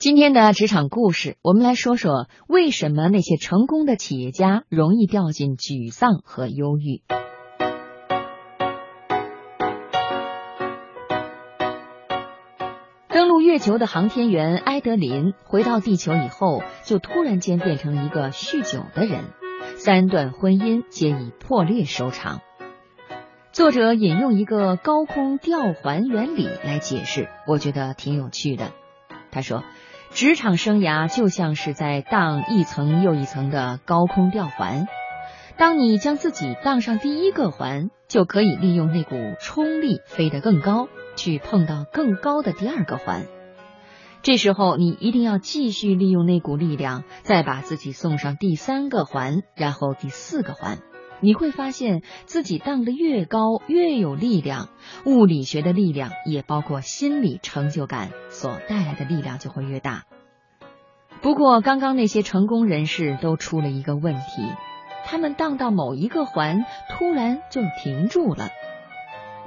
今天的职场故事，我们来说说为什么那些成功的企业家容易掉进沮丧和忧郁。登陆月球的航天员埃德林回到地球以后，就突然间变成了一个酗酒的人，三段婚姻皆以破裂收场。作者引用一个高空吊环原理来解释，我觉得挺有趣的。他说。职场生涯就像是在荡一层又一层的高空吊环，当你将自己荡上第一个环，就可以利用那股冲力飞得更高，去碰到更高的第二个环。这时候你一定要继续利用那股力量，再把自己送上第三个环，然后第四个环。你会发现自己荡得越高，越有力量。物理学的力量也包括心理成就感所带来的力量就会越大。不过，刚刚那些成功人士都出了一个问题：他们荡到某一个环，突然就停住了。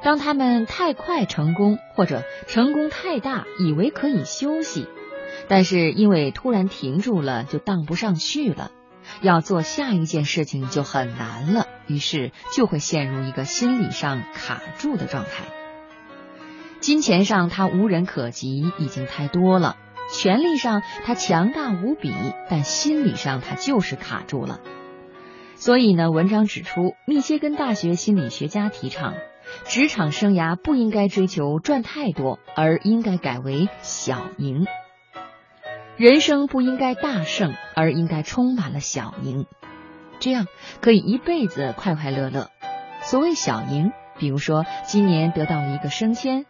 当他们太快成功，或者成功太大，以为可以休息，但是因为突然停住了，就荡不上去了。要做下一件事情就很难了，于是就会陷入一个心理上卡住的状态。金钱上他无人可及，已经太多了；权力上他强大无比，但心理上他就是卡住了。所以呢，文章指出，密歇根大学心理学家提倡，职场生涯不应该追求赚太多，而应该改为小赢。人生不应该大胜，而应该充满了小赢，这样可以一辈子快快乐乐。所谓小赢，比如说今年得到了一个升迁，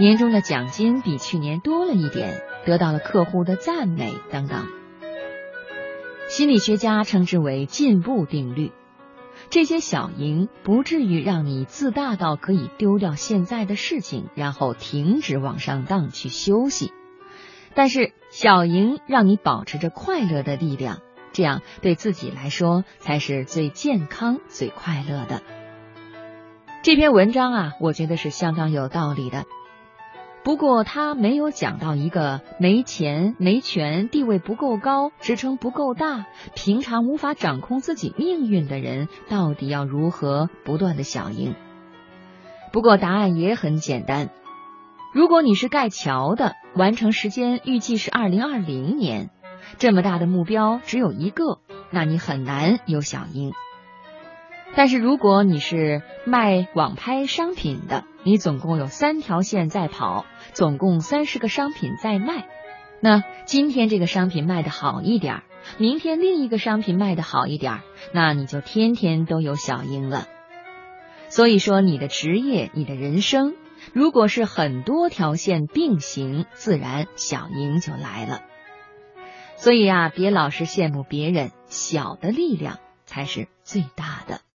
年终的奖金比去年多了一点，得到了客户的赞美等等。心理学家称之为进步定律。这些小赢不至于让你自大到可以丢掉现在的事情，然后停止往上荡去休息。但是小赢让你保持着快乐的力量，这样对自己来说才是最健康、最快乐的。这篇文章啊，我觉得是相当有道理的。不过他没有讲到一个没钱、没权、地位不够高、职称不够大、平常无法掌控自己命运的人到底要如何不断的小赢。不过答案也很简单。如果你是盖桥的，完成时间预计是二零二零年，这么大的目标只有一个，那你很难有小鹰。但是如果你是卖网拍商品的，你总共有三条线在跑，总共三十个商品在卖，那今天这个商品卖的好一点，明天另一个商品卖的好一点，那你就天天都有小赢了。所以说，你的职业，你的人生。如果是很多条线并行，自然小赢就来了。所以啊，别老是羡慕别人，小的力量才是最大。